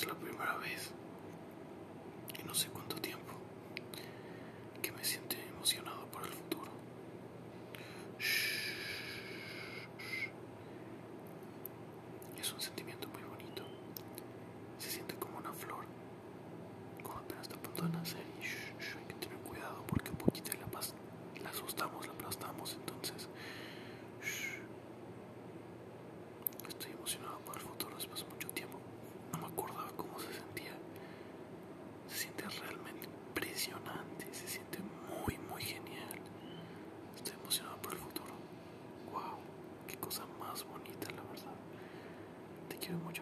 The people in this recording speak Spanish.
es la primera vez en no sé cuánto tiempo que me siento emocionado por el futuro. Es un sentimiento muy bonito. Se siente como una flor, como apenas está a punto de nacer. Y hay que tener cuidado porque poquita la, la asustamos, la aplastamos. چرا ما